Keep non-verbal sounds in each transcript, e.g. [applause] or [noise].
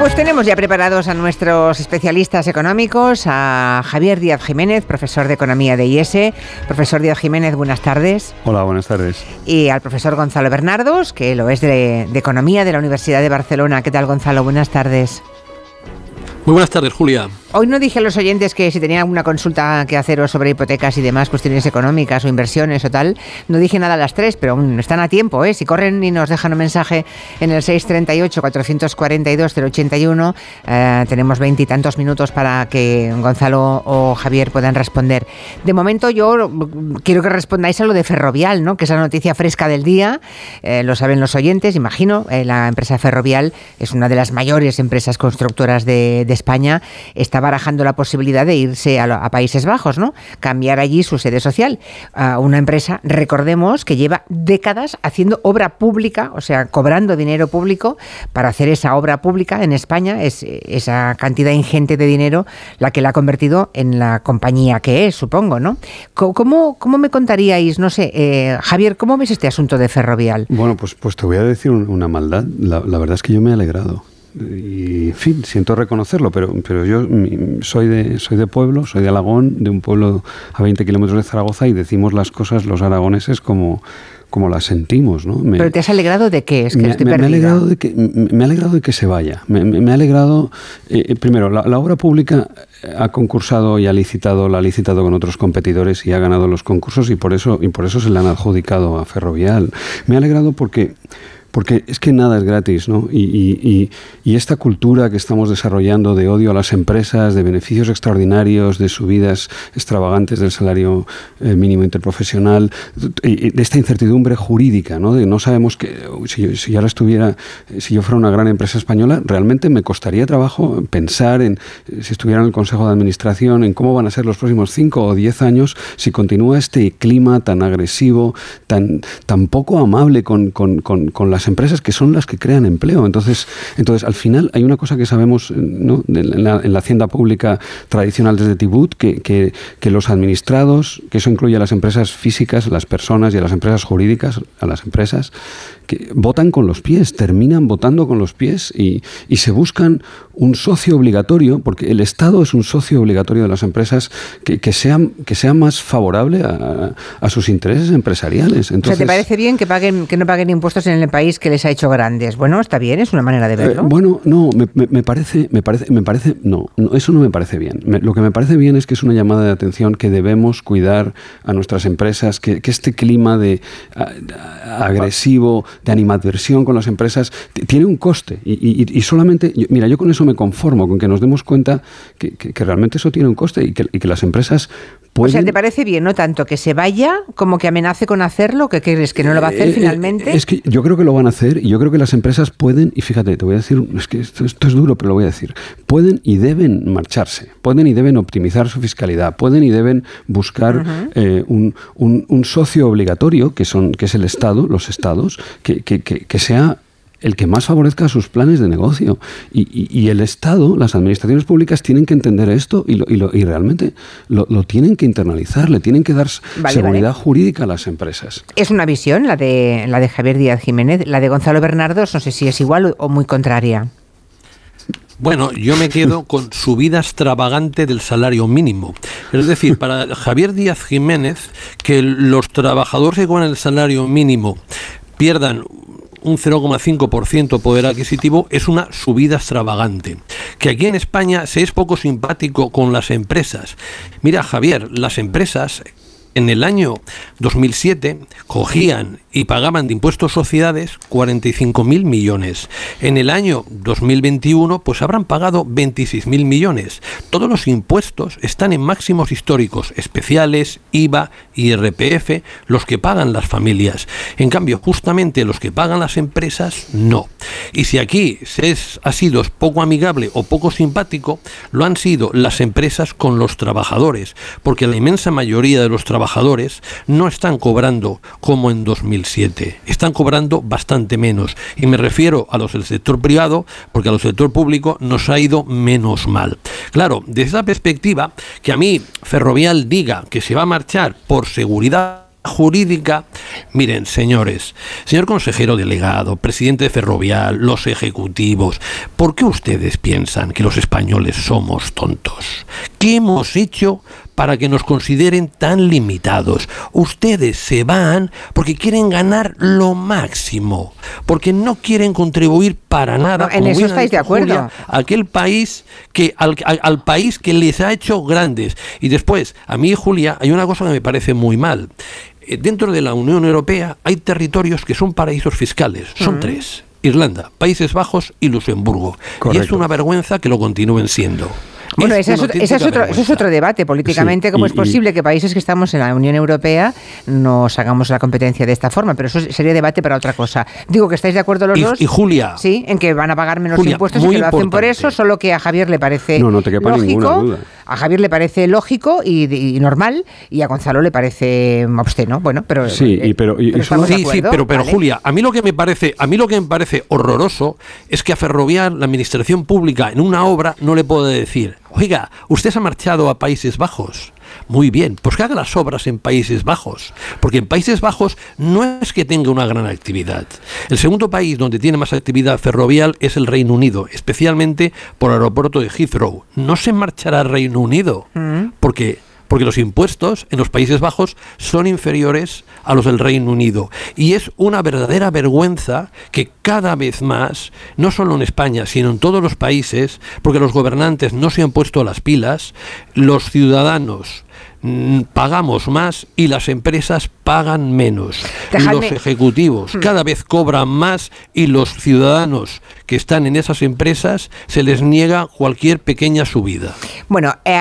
Pues tenemos ya preparados a nuestros especialistas económicos, a Javier Díaz Jiménez, profesor de Economía de IES. Profesor Díaz Jiménez, buenas tardes. Hola, buenas tardes. Y al profesor Gonzalo Bernardos, que lo es de, de Economía de la Universidad de Barcelona. ¿Qué tal, Gonzalo? Buenas tardes. Muy buenas tardes, Julia. Hoy no dije a los oyentes que si tenían alguna consulta que haceros sobre hipotecas y demás cuestiones económicas o inversiones o tal, no dije nada a las tres, pero aún están a tiempo, ¿eh? Si corren y nos dejan un mensaje en el 638-442-081, eh, tenemos veintitantos minutos para que Gonzalo o Javier puedan responder. De momento yo quiero que respondáis a lo de Ferrovial, ¿no? Que es la noticia fresca del día, eh, lo saben los oyentes, imagino, eh, la empresa Ferrovial es una de las mayores empresas constructoras de, de España, está barajando la posibilidad de irse a, Países Bajos, ¿no? Cambiar allí su sede social. a una empresa, recordemos, que lleva décadas haciendo obra pública, o sea, cobrando dinero público para hacer esa obra pública en España, es esa cantidad ingente de dinero la que la ha convertido en la compañía que es, supongo, ¿no? ¿Cómo, me contaríais, no sé, eh, Javier, cómo ves este asunto de Ferrovial? Bueno, pues, pues te voy a decir una maldad. La verdad es que yo me he alegrado y en fin, siento reconocerlo, pero, pero yo soy de, soy de pueblo, soy de Alagón, de un pueblo a 20 kilómetros de Zaragoza y decimos las cosas los aragoneses como, como las sentimos. ¿no? Me, ¿Pero te has alegrado de qué? Es que me, estoy me, perdida. me, ha alegrado de que, me ha alegrado de que se vaya. Me, ha alegrado, eh, primero, la, la, obra pública ha concursado y ha licitado, la ha licitado con otros competidores y ha ganado los concursos y por eso, y por eso se le han adjudicado a Ferrovial. Me ha alegrado porque porque es que nada es gratis, ¿no? Y, y, y, esta cultura que estamos desarrollando de odio a las empresas, de beneficios extraordinarios, de subidas extravagantes del salario eh, mínimo interprofesional, de esta incertidumbre jurídica, ¿no? De no sabemos que si yo, ahora estuviera, si yo fuera una gran empresa española, realmente me costaría trabajo pensar en si estuviera en el Consejo de Administración, en cómo van a ser los próximos cinco o diez años si continúa este clima tan agresivo, tan, tan poco amable con, con las empresas que son las que crean empleo. Entonces, entonces al final hay una cosa que sabemos ¿no? en, la, en, la, hacienda pública tradicional desde Tibut, que, que, que, los administrados, que eso incluye a las empresas físicas, las personas y a las empresas jurídicas, a las empresas, que votan con los pies, terminan votando con los pies y, y se buscan un socio obligatorio, porque el Estado es un socio obligatorio de las empresas que, que, sea, que sea más favorable a, a sus intereses empresariales. Entonces, o sea, ¿te parece bien que, paguen, que no paguen impuestos en el país que les ha hecho grandes? Bueno, está bien, es una manera de verlo. Eh, bueno, no, me, me, me, parece, me parece, me parece, no, no, eso no me parece bien. Me, lo que me parece bien es que es una llamada de atención que debemos cuidar a nuestras empresas, que, que este clima de a, agresivo, de animadversión con las empresas, tiene un coste y, y, y solamente, yo, mira, yo con eso me conformo, con que nos demos cuenta que, que, que realmente eso tiene un coste y que, y que las empresas Pueden... O sea, ¿te parece bien, no tanto que se vaya como que amenace con hacerlo? ¿Que crees que no lo va a hacer eh, finalmente? Es que yo creo que lo van a hacer y yo creo que las empresas pueden, y fíjate, te voy a decir, es que esto, esto es duro, pero lo voy a decir, pueden y deben marcharse, pueden y deben optimizar su fiscalidad, pueden y deben buscar uh -huh. eh, un, un, un, socio obligatorio, que, son, que es el Estado, los Estados, que, que, que sea el que más favorezca sus planes de negocio. Y, y, y, el Estado, las administraciones públicas tienen que entender esto y, lo, y, lo, y realmente lo, lo, tienen que internalizar, le tienen que dar vale, seguridad vale. jurídica a las empresas. Es una visión, la de, la de Javier Díaz Jiménez, la de Gonzalo Bernardos, no sé si es igual o muy contraria. Bueno, yo me quedo [laughs] con subida extravagante del salario mínimo. Es decir, para Javier Díaz Jiménez, que los trabajadores que cobran el salario mínimo pierdan un 0,5% poder adquisitivo es una subida extravagante. Que aquí en España se es poco simpático con las empresas. Mira, Javier, las empresas en el año 2007 cogían y pagaban de impuestos sociedades 45 mil millones. En el año 2021 pues habrán pagado 26 mil millones. Todos los impuestos están en máximos históricos, especiales, IVA, IRPF, los que pagan las familias. En cambio, justamente los que pagan las empresas, no. Y si aquí se ha sido poco amigable o poco simpático, lo han sido las empresas con los trabajadores, porque la inmensa mayoría de los trabajadores no están cobrando como en 2000 2007. Están cobrando bastante menos. Y me refiero a los del sector privado, porque a los del sector público nos ha ido menos mal. Claro, desde esa perspectiva, que a mí Ferrovial diga que se va a marchar por seguridad jurídica. Miren, señores, señor consejero delegado, presidente de Ferrovial, los ejecutivos, ¿por qué ustedes piensan que los españoles somos tontos? ¿Qué hemos hecho para que nos consideren tan limitados? Ustedes se van porque quieren ganar lo máximo, porque no quieren contribuir para nada. en eso estáis de acuerdo. aquel país que al, al país que les ha hecho grandes. Y después, a mí, Julia, hay una cosa que me parece muy mal. Eh, dentro de la Unión Europea hay territorios que son paraísos fiscales, son tres. Irlanda, Países Bajos y Luxemburgo. Y es una vergüenza que lo continúen siendo. Bueno, ese es, otro, eso es otro debate políticamente, cómo es posible que países que estamos en la Unión Europea nos hagamos la competencia de esta forma, pero eso sería debate para otra cosa. Digo que estáis de acuerdo los dos. Y Julia. Sí, en que van a pagar menos impuestos y que lo hacen por eso, solo que a Javier le parece no, no te lógico. A Javier le parece lógico y, normal y a Gonzalo le parece obsceno. Bueno, pero sí, y, pero, sí, sí, pero, pero Julia, a mí lo que me parece, a mí lo que me parece horroroso es que a Ferrovial, la administración pública, en una obra no le puede decir Oiga, usted se ha marchado a Países Bajos. Muy bien, pues que haga las obras en Países Bajos, porque en Países Bajos no es que tenga una gran actividad. El segundo país donde tiene más actividad ferrovial es el Reino Unido, especialmente por el aeropuerto de Heathrow. No se marchará al Reino Unido, mm. porque porque los impuestos en los Países Bajos son inferiores a los del Reino Unido. Y es una verdadera vergüenza que cada vez más, no solo en España, sino en todos los países, porque los gobernantes no se han puesto las pilas, los ciudadanos pagamos más y las empresas pagan menos. Los ejecutivos hmm. cada vez cobran más y los ciudadanos que están en esas empresas se les niega cualquier pequeña subida. Bueno, eh,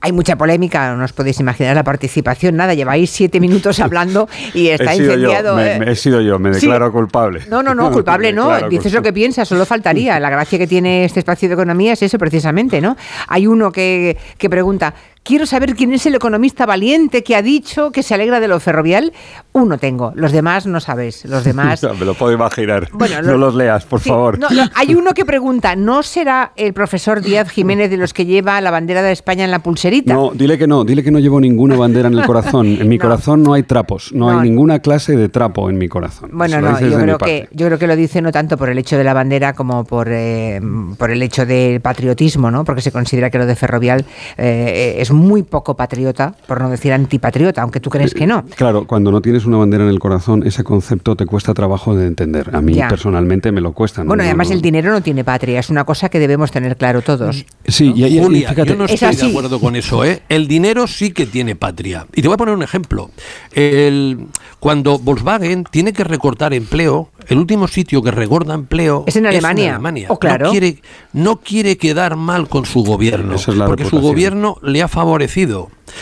hay mucha polémica, no os podéis imaginar la participación. Nada, lleváis siete minutos [laughs] hablando y está incendiado. Eh. he sido yo, me declaro culpable. No, no, no, [laughs] culpable no. Dices lo que piensas, solo faltaría. La gracia que tiene este espacio de economía es eso precisamente, ¿no? Hay uno que, que pregunta, quiero saber quién es el economista valiente que ha dicho que se alegra de lo ferrovial. Uno tengo, los demás no sabes. Los [laughs] demás. me lo puedo imaginar. no los leas, por favor. Hay uno que pregunta, ¿no será el profesor Díaz Jiménez de los que lleva la bandera de España en la pulserita? No, dile que no, dile que no llevo ninguna bandera en el corazón. En mi [laughs] corazón no hay trapos, no, hay ninguna clase de trapo en mi corazón. Bueno, no, yo creo, que, yo creo que lo dice no tanto por el hecho de la bandera como por, eh, por el hecho del patriotismo, ¿no? Porque se considera que lo de Ferrovial eh, es muy poco patriota, por no decir antipatriota, aunque tú crees que no. Claro, cuando no tienes una bandera en el corazón, ese concepto te cuesta trabajo de entender. A mí personalmente me lo cuesta. Bueno, además el dinero no tiene patria, es una cosa que debemos tener claro todos. Sí, y, yo no estoy de acuerdo con eso. ¿eh? El dinero sí que tiene patria. Y te voy a poner un ejemplo. El, cuando Volkswagen tiene que recortar empleo, el último sitio que recorta empleo es en Alemania. Oh, claro. no, quiere, no quiere quedar mal con su gobierno, porque su gobierno le ha favorecido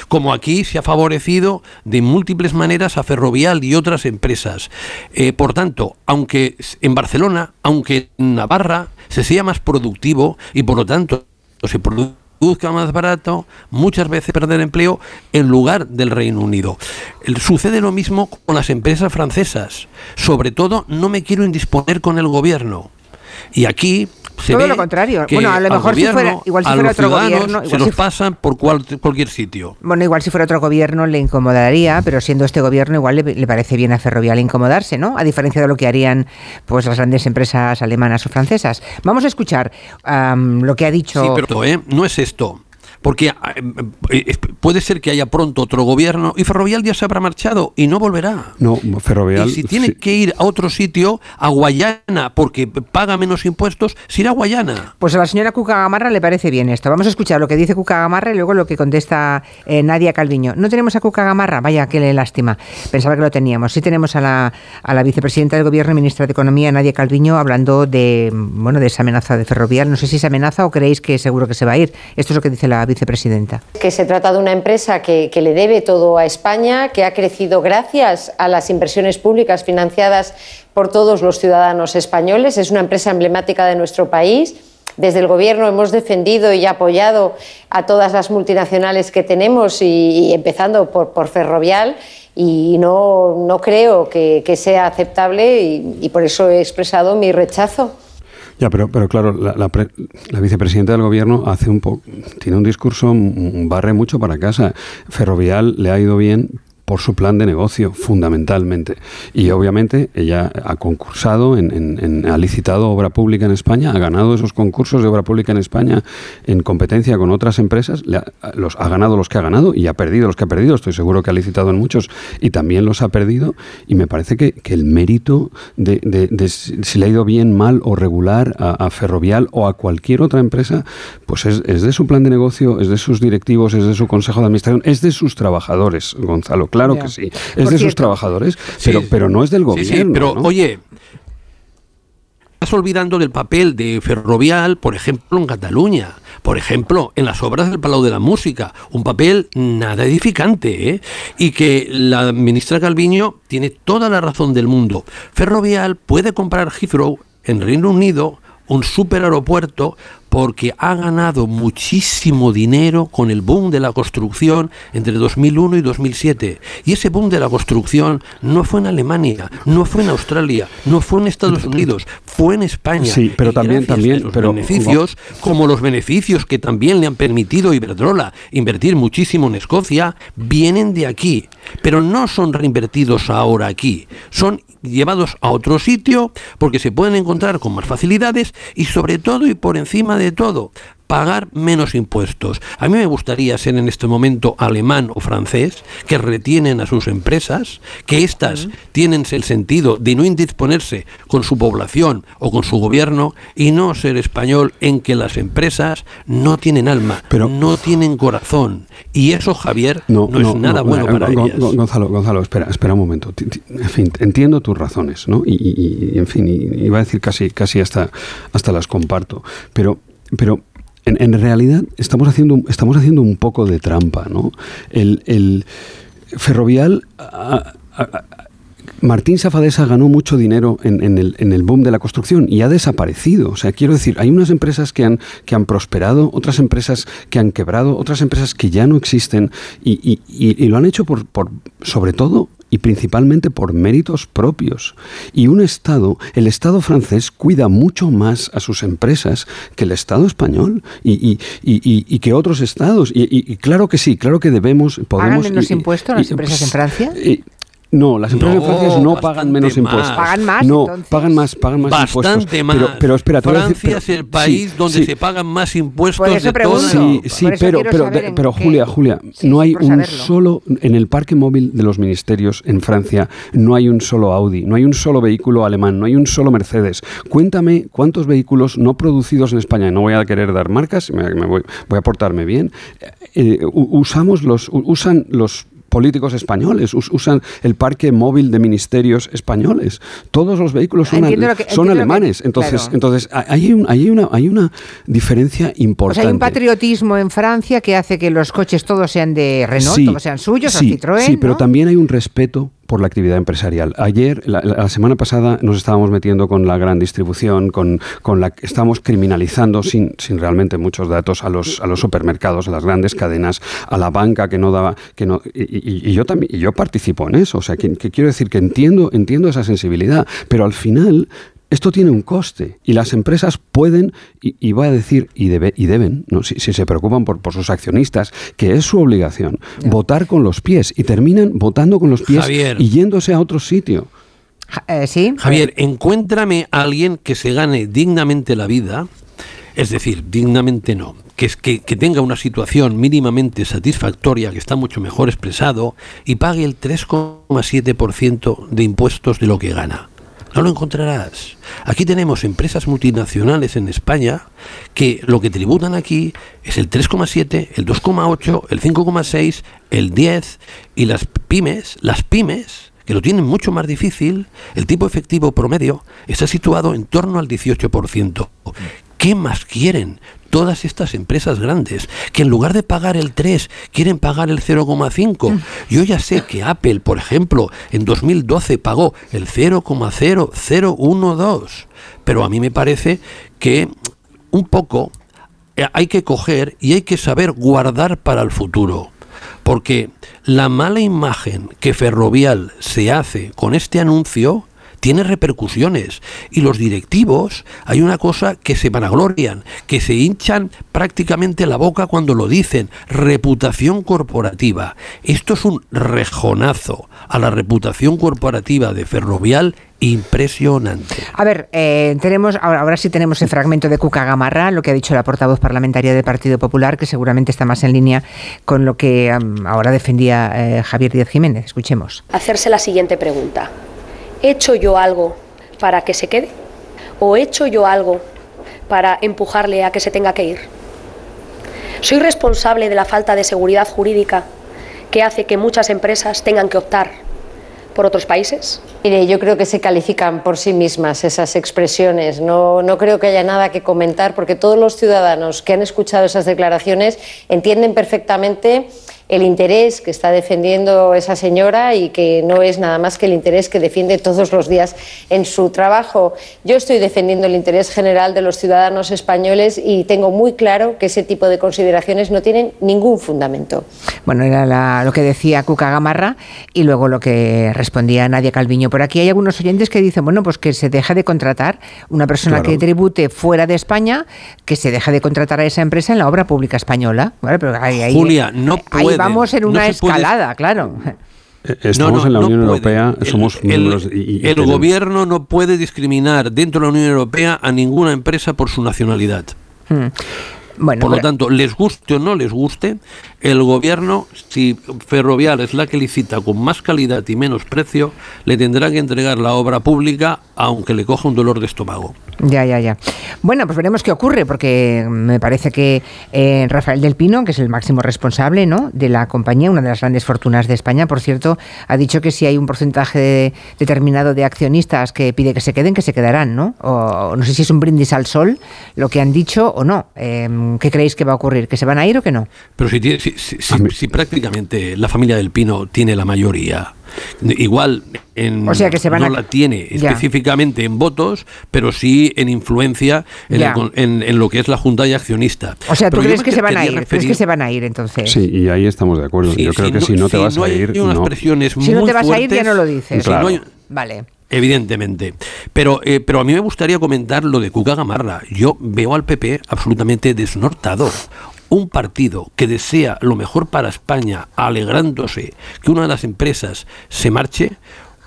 como aquí se ha favorecido de múltiples maneras a Ferrovial y otras empresas. Eh, por tanto, aunque en Barcelona, aunque en Navarra se sea más productivo y por lo tanto se produzca más barato, muchas veces perder empleo en lugar del Reino Unido. Sucede lo mismo con las empresas francesas. Sobre todo, no me quiero indisponer con el gobierno. Y aquí todo lo contrario. Bueno, a lo mejor si fuera, igual si fuera otro gobierno. se los pasan por cualquier sitio. Bueno, igual si fuera otro gobierno le incomodaría, pero siendo este gobierno igual le, parece bien a Ferrovial incomodarse, ¿no? A diferencia de lo que harían pues las grandes empresas alemanas o francesas. Vamos a escuchar lo que ha dicho. Sí, pero ¿eh? no es esto porque eh, eh, puede ser que haya pronto otro gobierno y Ferrovial ya se habrá marchado y no volverá. No, Ferrovial. Y si tiene que ir a otro sitio, a Guayana, porque paga menos impuestos, se irá a Guayana. Pues a la señora Cuca Gamarra le parece bien esto. Vamos a escuchar lo que dice Cuca Gamarra y luego lo que contesta eh, Nadia Calviño. No tenemos a Cuca Gamarra, vaya, qué lástima. Pensaba que lo teníamos. Sí tenemos a la, a la vicepresidenta del Gobierno y ministra de Economía, Nadia Calviño, hablando de, bueno, de esa amenaza de Ferrovial. No sé si es amenaza o creéis que seguro que se va a ir. Esto es lo que dice la vicepresidenta Que se trata de una empresa que, le debe todo a España, que ha crecido gracias a las inversiones públicas financiadas por todos los ciudadanos españoles. Es una empresa emblemática de nuestro país. Desde el Gobierno hemos defendido y apoyado a todas las multinacionales que tenemos, y, empezando por, Ferrovial, y no, no creo que, sea aceptable y por eso he expresado mi rechazo. Ya, pero, pero claro, la, la, vicepresidenta del gobierno hace un tiene un discurso, barre mucho para casa. Ferrovial le ha ido bien por su plan de negocio, fundamentalmente. Y obviamente ella ha concursado, en, ha licitado obra pública en España, ha ganado esos concursos de obra pública en España en competencia con otras empresas, ha, los, ha ganado los que ha ganado y ha perdido los que ha perdido. Estoy seguro que ha licitado en muchos y también los ha perdido. Y me parece que, el mérito de, si le ha ido bien, mal o regular a, Ferrovial o a cualquier otra empresa, pues es, es de su plan de negocio, es de sus directivos, es de su consejo de administración, es de sus trabajadores, Gonzalo. Claro que sí. Es de sus trabajadores, pero, pero no es del gobierno. pero oye, estás olvidando del papel de Ferrovial, por ejemplo, en Cataluña. Por ejemplo, en las obras del Palau de la Música, un papel nada edificante, ¿eh? y que la ministra Calviño tiene toda la razón del mundo. Ferrovial puede comprar Heathrow en Reino Unido, un superaeropuerto porque ha ganado muchísimo dinero con el boom de la construcción entre 2001 y 2007. Y ese boom de la construcción no fue en Alemania, no fue en Australia, no fue en Estados Unidos, fue en España. Sí, pero también, también, los beneficios, como los beneficios que también le han permitido a Iberdrola invertir muchísimo en Escocia, vienen de aquí, pero no son reinvertidos ahora aquí, son llevados a otro sitio porque se pueden encontrar con más facilidades y sobre todo y por encima de todo pagar menos impuestos. A mí me gustaría ser en este momento alemán o francés, que retienen a sus empresas, que éstas tienen el sentido de no indisponerse con su población o con su gobierno, y no ser español en que las empresas no tienen alma, Pero, no tienen corazón. Y eso, Javier, no, es nada bueno para ellas. Gonzalo, Gonzalo, espera, espera un momento. En fin, entiendo tus razones, ¿no? Y, en fin, iba a decir casi, casi hasta, hasta las comparto. Pero, pero en, realidad estamos haciendo, estamos haciendo un poco de trampa, ¿no? El, Ferrovial... Martín Safadesa ganó mucho dinero en, el, en, el, boom de la construcción y ha desaparecido. O sea, quiero decir, hay unas empresas que han, que han prosperado, otras empresas que han quebrado, otras empresas que ya no existen y, y, lo han hecho por, por, sobre todo, y principalmente por méritos propios. Y un Estado, el Estado francés, cuida mucho más a sus empresas que el Estado español y, y, que otros Estados. Y, claro que sí, claro que debemos, podemos... ¿Pagan menos impuestos las empresas en Francia? No, las empresas francesas no pagan menos impuestos. Pagan más. No, pagan más, pagan más bastante Más. Pero, pero espera, Francia es el país donde se pagan más impuestos de todo. Sí, sí, pero, pero, pero Julia, Julia, no hay un solo en el parque móvil de los ministerios en Francia no hay un solo Audi, no hay un solo vehículo alemán, no hay un solo Mercedes. Cuéntame cuántos vehículos no producidos en España. No voy a querer dar marcas, me, voy, a portarme bien. Eh, usamos los usan los políticos españoles, usan el parque móvil de ministerios españoles. Todos los vehículos son, son alemanes. entonces, entonces hay, hay, una, hay una diferencia importante. hay un patriotismo en Francia que hace que los coches todos sean de Renault, todos sean suyos, sí, o Citroën. Sí, pero también hay un respeto por la actividad empresarial. Ayer, la, semana pasada, nos estábamos metiendo con la gran distribución, con, con la estamos criminalizando sin, sin realmente muchos datos a los, a los supermercados, a las grandes cadenas, a la banca que no daba, que no, y, yo también, y yo participo en eso. O sea, que, quiero decir que entiendo, entiendo esa sensibilidad, pero al final esto tiene un coste y las empresas pueden, y, voy a decir, y, debe, y deben, ¿no? si, se preocupan por, por, sus accionistas, que es su obligación, votar con los pies y terminan votando con los pies y yéndose a otro sitio. Eh, ¿Sí? Javier, encuéntrame a alguien que se gane dignamente la vida, es decir, dignamente no, que, que, que tenga una situación mínimamente satisfactoria, que está mucho mejor expresado, y pague el 3,7% de impuestos de lo que gana. No lo encontrarás. Aquí tenemos empresas multinacionales en España que lo que tributan aquí es el 3,7, el 2,8, el 5,6, el 10 y las pymes, las pymes que lo tienen mucho más difícil, el tipo efectivo promedio está situado en torno al 18%. ¿Qué más quieren todas estas empresas grandes? Que en lugar de pagar el 3, quieren pagar el 0,5. Mm. Yo ya sé que Apple, por ejemplo, en 2012 pagó el 0,0012, pero a mí me parece que un poco eh, hay que coger y hay que saber guardar para el futuro. Porque la mala imagen que Ferrovial se hace con este anuncio tiene repercusiones. Y los directivos, hay una cosa que se vanaglorian, que se hinchan prácticamente la boca cuando lo dicen, reputación corporativa. Esto es un rejonazo a la reputación corporativa de Ferrovial impresionante. A ver, eh, tenemos ahora, ahora, sí tenemos el fragmento de Cuca Gamarra, lo que ha dicho la portavoz parlamentaria del Partido Popular, que seguramente está más en línea con lo que ahora defendía eh, Javier Díaz Jiménez. Escuchemos. Hacerse la siguiente pregunta. ¿He hecho yo algo para que se quede? ¿O he hecho yo algo para empujarle a que se tenga que ir? ¿Soy responsable de la falta de seguridad jurídica que hace que muchas empresas tengan que optar por otros países? Mire, yo creo que se califican por sí mismas esas expresiones. No, no creo que haya nada que comentar porque todos los ciudadanos que han escuchado esas declaraciones entienden perfectamente el interés que está defendiendo esa señora y que no es nada más que el interés que defiende todos los días en su trabajo. Yo estoy defendiendo el interés general de los ciudadanos españoles y tengo muy claro que ese tipo de consideraciones no tienen ningún fundamento. Bueno, era lo que decía Cuca Gamarra y luego lo que respondía Nadia Calviño. Por aquí hay algunos oyentes que dicen, bueno, pues que se deja de contratar una persona que tribute fuera de España, que se deja de contratar a esa empresa en la obra pública española. Julia, no puede vamos en una escalada, claro. Eh, estamos en la Unión Europea, somos miembros. Y, el gobierno no puede discriminar dentro de la Unión Europea a ninguna empresa por su nacionalidad. Hmm. Bueno, por lo tanto, les guste o no les guste, el gobierno, si Ferrovial es la que licita con más calidad y menos precio, le tendrá que entregar la obra pública aunque le coja un dolor de estómago. Ya, ya, ya. Bueno, pues veremos qué ocurre, porque me parece que eh, Rafael del Pino, que es el máximo responsable ¿no? de la compañía, una de las grandes fortunas de España, por cierto, ha dicho que si hay un porcentaje determinado de accionistas que pide que se queden, que se quedarán, ¿no? O no sé si es un brindis al sol lo que han dicho o no. Em, ¿Qué creéis que va a ocurrir? ¿Que se van a ir o que no? Pero si, si prácticamente la familia del Pino tiene la mayoría Igual en, o sea que se van no la tiene específicamente en votos, pero sí en influencia en, lo que es la Junta y accionista. O sea, ¿tú crees que, se van a ir? ¿Crees que se van a ir entonces? Sí, y ahí estamos de acuerdo. Yo creo que si no te vas a ir... si no te vas a ir ya no lo dices. vale. Evidentemente. Pero, eh, pero a mí me gustaría comentar lo de Cuca Gamarra. Yo veo al PP absolutamente desnortado un partido que desea lo mejor para España, alegrándose que una de las empresas se marche,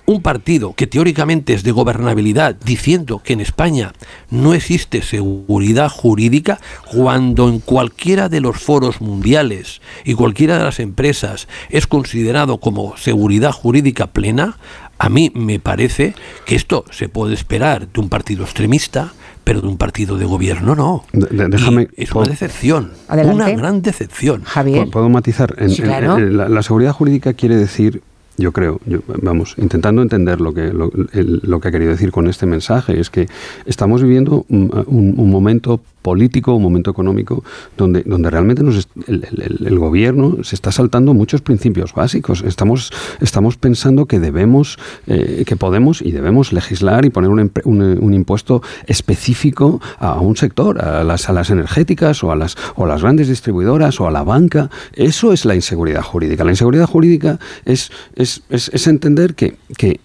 un partido que teóricamente es de gobernabilidad, diciendo que en España no existe seguridad jurídica, cuando en cualquiera de los foros mundiales y cualquiera de las empresas es considerado como seguridad jurídica plena, a mí me parece que esto se puede esperar de un partido extremista, pero de un partido de gobierno no. déjame, es una decepción, una gran decepción. Javier. ¿Puedo matizar? la, seguridad jurídica quiere decir yo creo, vamos, intentando entender lo que, lo, que ha querido decir con este mensaje, es que estamos viviendo un momento político, un momento económico, donde, donde realmente nos el, gobierno se está saltando muchos principios básicos. Estamos, estamos pensando que debemos, eh, que podemos y debemos legislar y poner un, un, impuesto específico a un sector, a las, a las energéticas o a las, o las grandes distribuidoras o a la banca. Eso es la inseguridad jurídica. La inseguridad jurídica es, es, es, entender que, que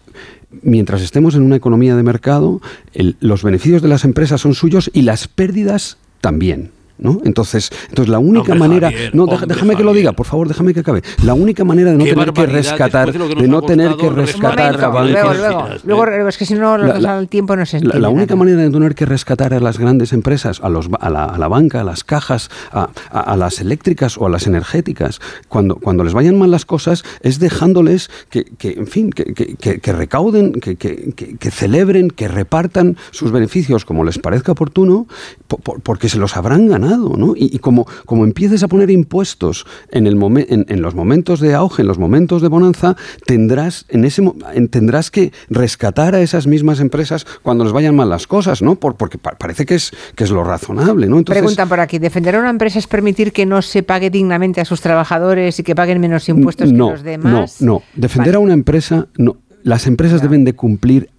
mientras estemos en una economía de mercado, los beneficios de las empresas son suyos y las pérdidas también. ¿No? Entonces, entonces la única manera, no, déjame que lo diga, por favor, déjame que acabe. La única manera de no tener que rescatar, de, no tener que rescatar a luego, luego, es que si no la, el tiempo no se entiende. La, única manera de no tener que rescatar a las grandes empresas, a, los, a, la, a la banca, a las cajas, a, a, las eléctricas o a las energéticas, cuando, cuando les vayan mal las cosas, es dejándoles que, que en fin, que, que, que recauden, que, que, celebren, que repartan sus beneficios como les parezca oportuno, porque se los habrán ganado y, como, como empieces a poner impuestos en, el en, en, los momentos de auge, en los momentos de bonanza, tendrás, en ese, tendrás que rescatar a esas mismas empresas cuando les vayan mal las cosas, ¿no? Por, porque parece que es, que es lo razonable, ¿no? Preguntan por aquí, ¿defender a una empresa es permitir que no se pague dignamente a sus trabajadores y que paguen menos impuestos que los demás? No, no. Defender a una empresa, no. Las empresas deben de cumplir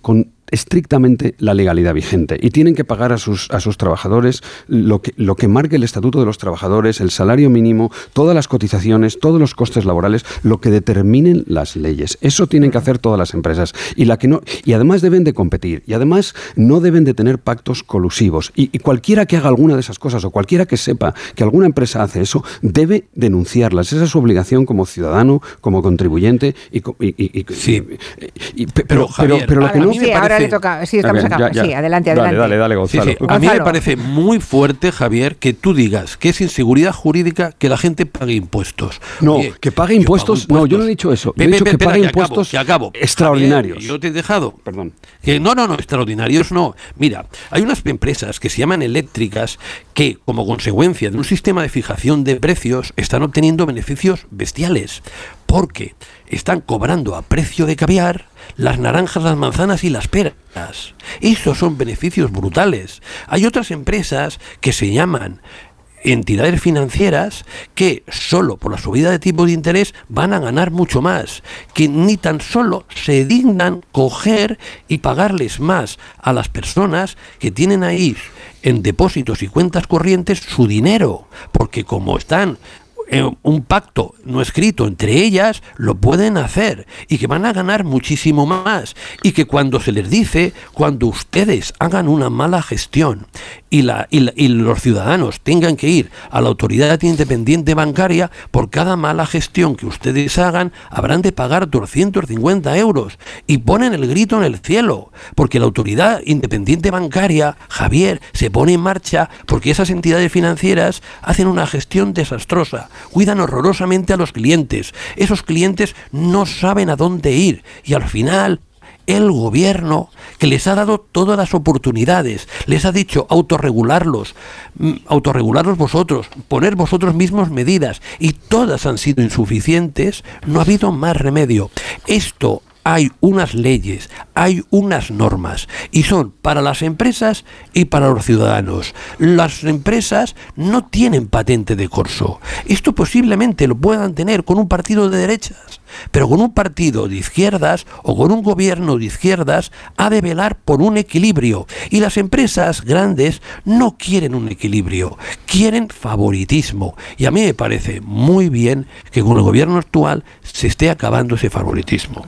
con estrictamente la legalidad vigente y tienen que pagar a sus, a sus trabajadores lo que, lo que marque el Estatuto de los Trabajadores, el salario mínimo, todas las cotizaciones, todos los costes laborales, lo que determinen las leyes. Eso tienen que hacer todas las empresas. Y, la que no, y además deben de competir. Y además no deben de tener pactos colusivos. Y, cualquiera que haga alguna de esas cosas o cualquiera que sepa que alguna empresa hace eso, debe denunciarlas. Esa es su obligación como ciudadano, como contribuyente. Y, sí. pero, pero, pero, lo que no... ahora le toca... Sí, estamos acá. Sí, adelante, adelante. Dale, dale, Gonzalo. A mí me parece muy fuerte, Javier, que tú digas que es inseguridad jurídica que la gente pague impuestos. No, que pague impuestos, No, yo no he dicho eso. Yo he dicho que pague impuestos extraordinarios. yo te he dejado. Perdón. Que no, no, no, extraordinarios no. Mira, hay unas empresas que se llaman eléctricas que, como consecuencia de un sistema de fijación de precios, están obteniendo beneficios bestiales. Porque están cobrando a precio de caviar las naranjas, las manzanas y las peras. Esos son beneficios brutales. Hay otras empresas que se llaman entidades financieras que solo por la subida de tipo de interés van a ganar mucho más, que ni tan solo se dignan coger y pagarles más a las personas que tienen ahí en depósitos y cuentas corrientes su dinero, porque como están un pacto no escrito entre ellas, lo pueden hacer y que van a ganar muchísimo más. Y que cuando se les dice, cuando ustedes hagan una mala gestión y, la, y, los ciudadanos tengan que ir a la autoridad independiente bancaria, por cada mala gestión que ustedes hagan, habrán de pagar 250 euros. Y ponen el grito en el cielo, porque la autoridad independiente bancaria, Javier, se pone en marcha porque esas entidades financieras hacen una gestión desastrosa cuidan horrorosamente a los clientes. Esos clientes no saben a dónde ir y al final el gobierno que les ha dado todas las oportunidades, les ha dicho autorregularlos, mm, autorregularlos vosotros, poner vosotros mismos medidas y todas han sido insuficientes, no ha habido más remedio. Esto hay unas leyes, hay unas normas y son para las empresas y para los ciudadanos. Las empresas no tienen patente de corso. Esto posiblemente lo puedan tener con un partido de derechas, pero con un partido de izquierdas o con un gobierno de izquierdas ha de velar por un equilibrio y las empresas grandes no quieren un equilibrio, quieren favoritismo y a mí me parece muy bien que con el gobierno actual se esté acabando ese favoritismo.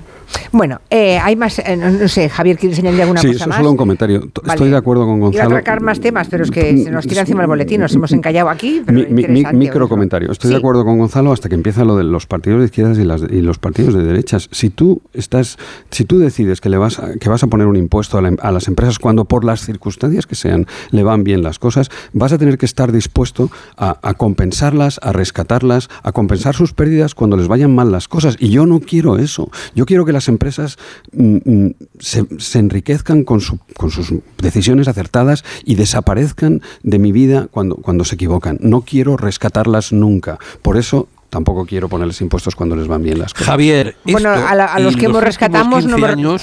Bueno, eh, hay más, eh, no sé, Javier, ¿quieres añadir alguna cosa más? Sí, solo un comentario. Estoy de acuerdo con Gonzalo. Iba a atracar más temas, pero es que se nos tira encima el boletín, nos hemos encallado aquí. Pero micro comentario. Estoy de acuerdo con Gonzalo hasta que empieza lo de los partidos de izquierdas y, los partidos de derechas. Si tú estás, si tú decides que le vas a, que vas a poner un impuesto a, las empresas cuando por las circunstancias que sean le van bien las cosas, vas a tener que estar dispuesto a, a compensarlas, a rescatarlas, a compensar sus pérdidas cuando les vayan mal las cosas. Y yo no quiero eso. Yo quiero que las empresas mm, mm, se, enriquezcan con, con, sus decisiones acertadas y desaparezcan de mi vida cuando, cuando se equivocan. No quiero rescatarlas nunca. Por eso tampoco quiero ponerles impuestos cuando les van bien las cosas. Javier, bueno, a, los que hemos rescatado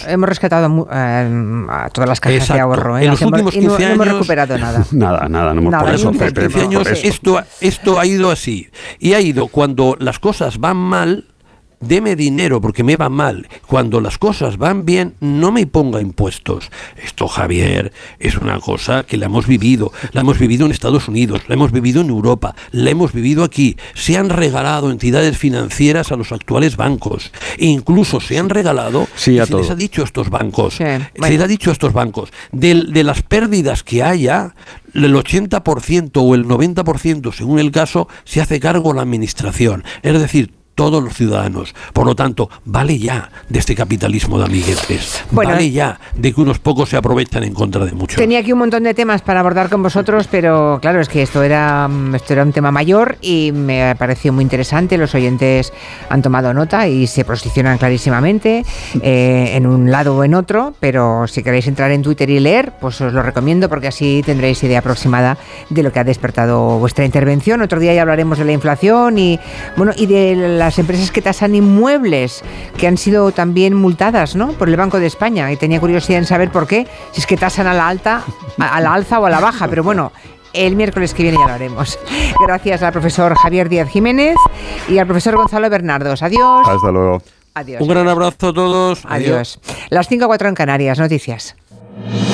hemos rescatado eh, a todas las cajas de ahorro. ¿eh? En los últimos 15 años, no, hemos recuperado nada. [laughs] nada, nada, no hemos nada, por eso, años, Esto, esto ha ido así. Y ha ido cuando las cosas van mal deme dinero porque me va mal. Cuando las cosas van bien, no me ponga impuestos. Esto, Javier, es una cosa que la hemos vivido. La hemos vivido en Estados Unidos, la hemos vivido en Europa, la hemos vivido aquí. Se han regalado entidades financieras a los actuales bancos. E incluso se han regalado, sí, a se les ha dicho a estos bancos, se les ha dicho a estos bancos, de, de las pérdidas que haya, el 80% o el 90%, según el caso, se hace cargo la administración. Es decir, todos los ciudadanos. Por lo tanto, vale ya de este capitalismo de amiguetes. vale ya de que unos pocos se aprovechan en contra de muchos. Tenía aquí un montón de temas para abordar con vosotros, pero claro, es que esto era, esto era un tema mayor y me pareció muy interesante. Los oyentes han tomado nota y se posicionan clarísimamente eh, en un lado o en otro, pero si queréis entrar en Twitter y leer, pues os lo recomiendo porque así tendréis idea aproximada de lo que ha despertado vuestra intervención. Otro día ya hablaremos de la inflación y bueno y de la las empresas que tasan inmuebles, que han sido también multadas ¿no? por el Banco de España. Y tenía curiosidad en saber por qué, si es que tasan a la alta, a la alza o a la baja, pero bueno. El miércoles que viene ya lo haremos. [laughs] Gracias al profesor Javier Díaz Jiménez y al profesor Gonzalo Bernardos. Adiós. Hasta luego. Adiós. Un gran abrazo a todos. Adiós. Las 5 a 4 en Canarias. Noticias.